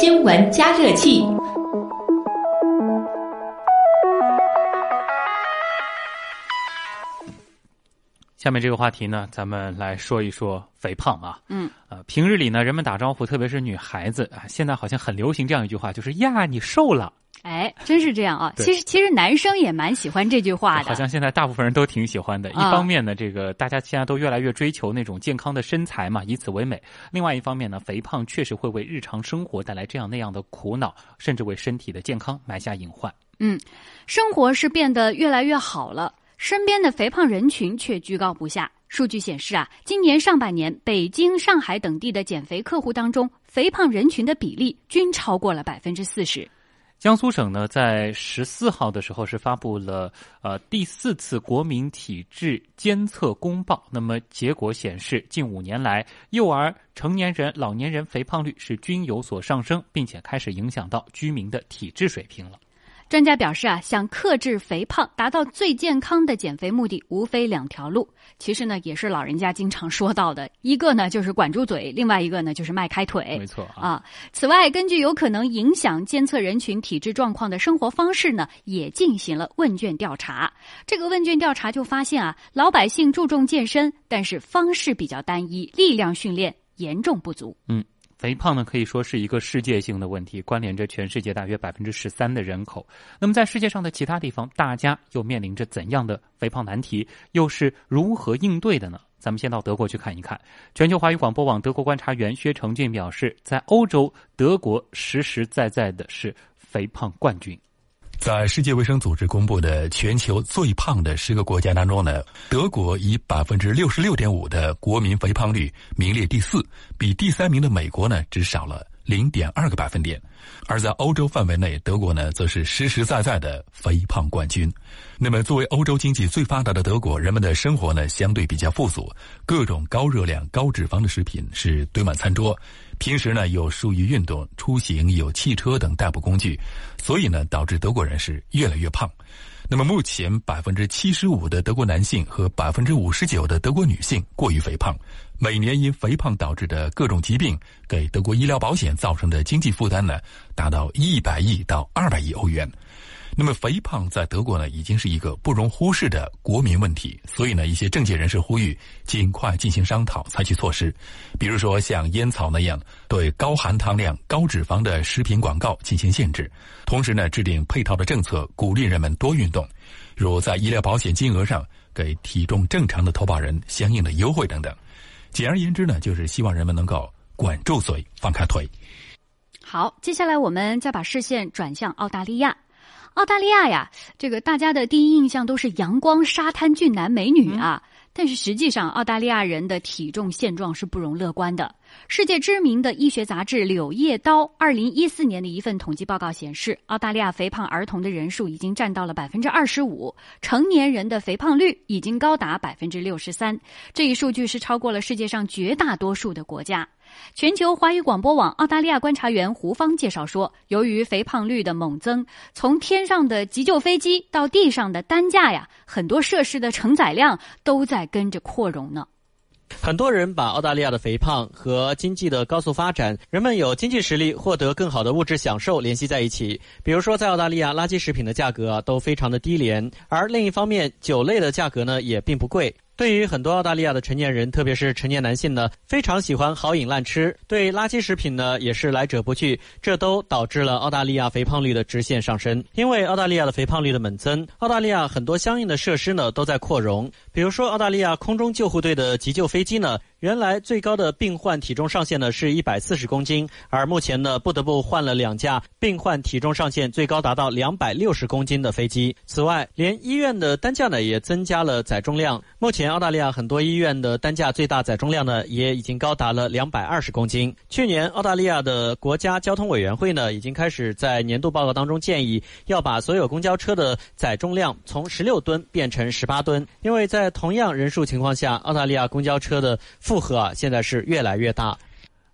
新闻加热器。下面这个话题呢，咱们来说一说肥胖啊。嗯，呃，平日里呢，人们打招呼，特别是女孩子啊，现在好像很流行这样一句话，就是呀，你瘦了。哎，真是这样啊！其实，其实男生也蛮喜欢这句话的。好像现在大部分人都挺喜欢的。一方面呢，这个大家现在都越来越追求那种健康的身材嘛，以此为美；另外一方面呢，肥胖确实会为日常生活带来这样那样的苦恼，甚至为身体的健康埋下隐患。嗯，生活是变得越来越好了。身边的肥胖人群却居高不下。数据显示啊，今年上半年，北京、上海等地的减肥客户当中，肥胖人群的比例均超过了百分之四十。江苏省呢，在十四号的时候是发布了呃第四次国民体质监测公报。那么结果显示，近五年来，幼儿、成年人、老年人肥胖率是均有所上升，并且开始影响到居民的体质水平了。专家表示啊，想克制肥胖，达到最健康的减肥目的，无非两条路。其实呢，也是老人家经常说到的，一个呢就是管住嘴，另外一个呢就是迈开腿。没错啊。此外，根据有可能影响监测人群体质状况的生活方式呢，也进行了问卷调查。这个问卷调查就发现啊，老百姓注重健身，但是方式比较单一，力量训练严重不足。嗯。肥胖呢，可以说是一个世界性的问题，关联着全世界大约百分之十三的人口。那么，在世界上的其他地方，大家又面临着怎样的肥胖难题？又是如何应对的呢？咱们先到德国去看一看。全球华语广播网德国观察员薛成俊表示，在欧洲，德国实实在在的是肥胖冠军。在世界卫生组织公布的全球最胖的十个国家当中呢，德国以百分之六十六点五的国民肥胖率名列第四，比第三名的美国呢只少了。零点二个百分点，而在欧洲范围内，德国呢则是实实在在的肥胖冠军。那么，作为欧洲经济最发达的德国，人们的生活呢相对比较富足，各种高热量、高脂肪的食品是堆满餐桌。平时呢有疏于运动、出行有汽车等代步工具，所以呢导致德国人是越来越胖。那么目前百分之七十五的德国男性和百分之五十九的德国女性过于肥胖，每年因肥胖导致的各种疾病给德国医疗保险造成的经济负担呢，达到一百亿到二百亿欧元。那么肥胖在德国呢，已经是一个不容忽视的国民问题。所以呢，一些政界人士呼吁尽快进行商讨，采取措施，比如说像烟草那样对高含糖量、高脂肪的食品广告进行限制，同时呢，制定配套的政策，鼓励人们多运动，如在医疗保险金额上给体重正常的投保人相应的优惠等等。简而言之呢，就是希望人们能够管住嘴，放开腿。好，接下来我们再把视线转向澳大利亚。澳大利亚呀，这个大家的第一印象都是阳光、沙滩、俊男美女啊。但是实际上，澳大利亚人的体重现状是不容乐观的。世界知名的医学杂志《柳叶刀》二零一四年的一份统计报告显示，澳大利亚肥胖儿童的人数已经占到了百分之二十五，成年人的肥胖率已经高达百分之六十三。这一数据是超过了世界上绝大多数的国家。全球华语广播网澳大利亚观察员胡芳介绍说，由于肥胖率的猛增，从天上的急救飞机到地上的担架呀，很多设施的承载量都在跟着扩容呢。很多人把澳大利亚的肥胖和经济的高速发展、人们有经济实力获得更好的物质享受联系在一起。比如说，在澳大利亚，垃圾食品的价格都非常的低廉，而另一方面，酒类的价格呢也并不贵。对于很多澳大利亚的成年人，特别是成年男性呢，非常喜欢好饮烂吃，对垃圾食品呢也是来者不拒，这都导致了澳大利亚肥胖率的直线上升。因为澳大利亚的肥胖率的猛增，澳大利亚很多相应的设施呢都在扩容，比如说澳大利亚空中救护队的急救飞机呢。原来最高的病患体重上限呢是一百四十公斤，而目前呢不得不换了两架病患体重上限最高达到两百六十公斤的飞机。此外，连医院的担架呢也增加了载重量。目前澳大利亚很多医院的担架最大载重量呢也已经高达了两百二十公斤。去年，澳大利亚的国家交通委员会呢已经开始在年度报告当中建议要把所有公交车的载重量从十六吨变成十八吨，因为在同样人数情况下，澳大利亚公交车的负荷啊，现在是越来越大。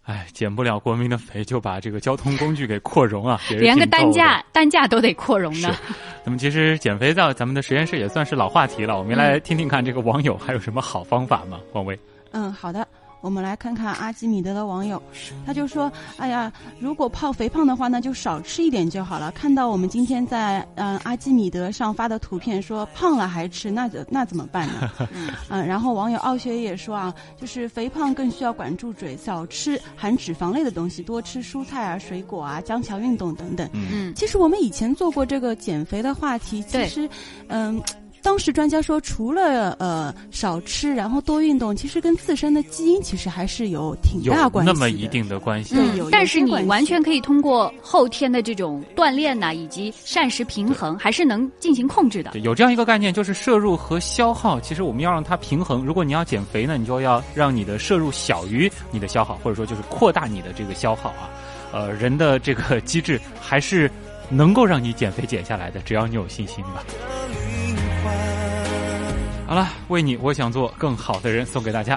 哎，减不了国民的肥，就把这个交通工具给扩容啊，连个担架担架都得扩容呢。那么，其实减肥在咱们的实验室也算是老话题了。我们来听听看，这个网友还有什么好方法吗？王威，嗯，好的。我们来看看阿基米德的网友，他就说：“哎呀，如果胖肥胖的话那，就少吃一点就好了。”看到我们今天在嗯阿基米德上发的图片，说胖了还吃，那那怎么办呢？嗯，然后网友傲雪也说啊，就是肥胖更需要管住嘴，少吃含脂肪类的东西，多吃蔬菜啊、水果啊，加强运动等等。嗯，其实我们以前做过这个减肥的话题，其实，嗯。当时专家说，除了呃少吃，然后多运动，其实跟自身的基因其实还是有挺大关系，那么一定的关系。对，有。但是你完全可以通过后天的这种锻炼呐，以及膳食平衡，还是能进行控制的。有这样一个概念，就是摄入和消耗，其实我们要让它平衡。如果你要减肥呢，你就要让你的摄入小于你的消耗，或者说就是扩大你的这个消耗啊。呃，人的这个机制还是能够让你减肥减下来的，只要你有信心吧。好了，为你，我想做更好的人，送给大家。